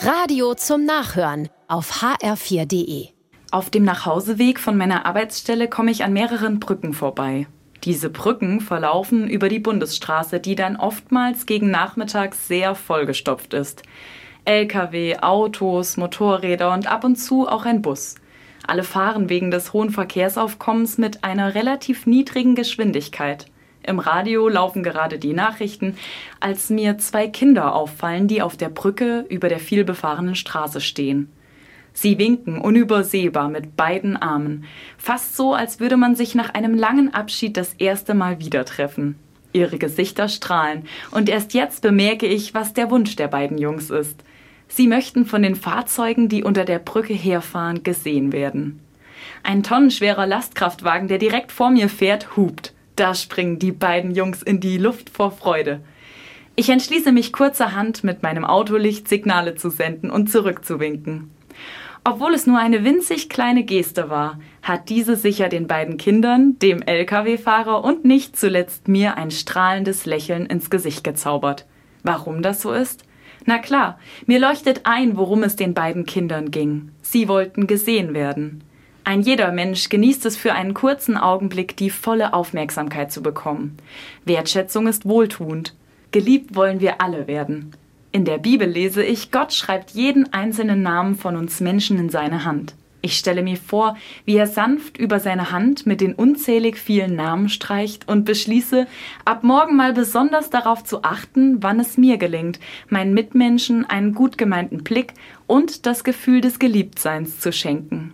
Radio zum Nachhören auf hr4.de. Auf dem Nachhauseweg von meiner Arbeitsstelle komme ich an mehreren Brücken vorbei. Diese Brücken verlaufen über die Bundesstraße, die dann oftmals gegen Nachmittag sehr vollgestopft ist. Lkw, Autos, Motorräder und ab und zu auch ein Bus. Alle fahren wegen des hohen Verkehrsaufkommens mit einer relativ niedrigen Geschwindigkeit. Im Radio laufen gerade die Nachrichten, als mir zwei Kinder auffallen, die auf der Brücke über der vielbefahrenen Straße stehen. Sie winken unübersehbar mit beiden Armen, fast so, als würde man sich nach einem langen Abschied das erste Mal wieder treffen. Ihre Gesichter strahlen, und erst jetzt bemerke ich, was der Wunsch der beiden Jungs ist. Sie möchten von den Fahrzeugen, die unter der Brücke herfahren, gesehen werden. Ein tonnenschwerer Lastkraftwagen, der direkt vor mir fährt, hupt. Da springen die beiden Jungs in die Luft vor Freude. Ich entschließe mich kurzerhand, mit meinem Autolicht Signale zu senden und zurückzuwinken. Obwohl es nur eine winzig kleine Geste war, hat diese sicher den beiden Kindern, dem Lkw-Fahrer und nicht zuletzt mir ein strahlendes Lächeln ins Gesicht gezaubert. Warum das so ist? Na klar, mir leuchtet ein, worum es den beiden Kindern ging. Sie wollten gesehen werden. Ein jeder Mensch genießt es für einen kurzen Augenblick, die volle Aufmerksamkeit zu bekommen. Wertschätzung ist wohltuend. Geliebt wollen wir alle werden. In der Bibel lese ich, Gott schreibt jeden einzelnen Namen von uns Menschen in seine Hand. Ich stelle mir vor, wie er sanft über seine Hand mit den unzählig vielen Namen streicht und beschließe, ab morgen mal besonders darauf zu achten, wann es mir gelingt, meinen Mitmenschen einen gut gemeinten Blick und das Gefühl des Geliebtseins zu schenken.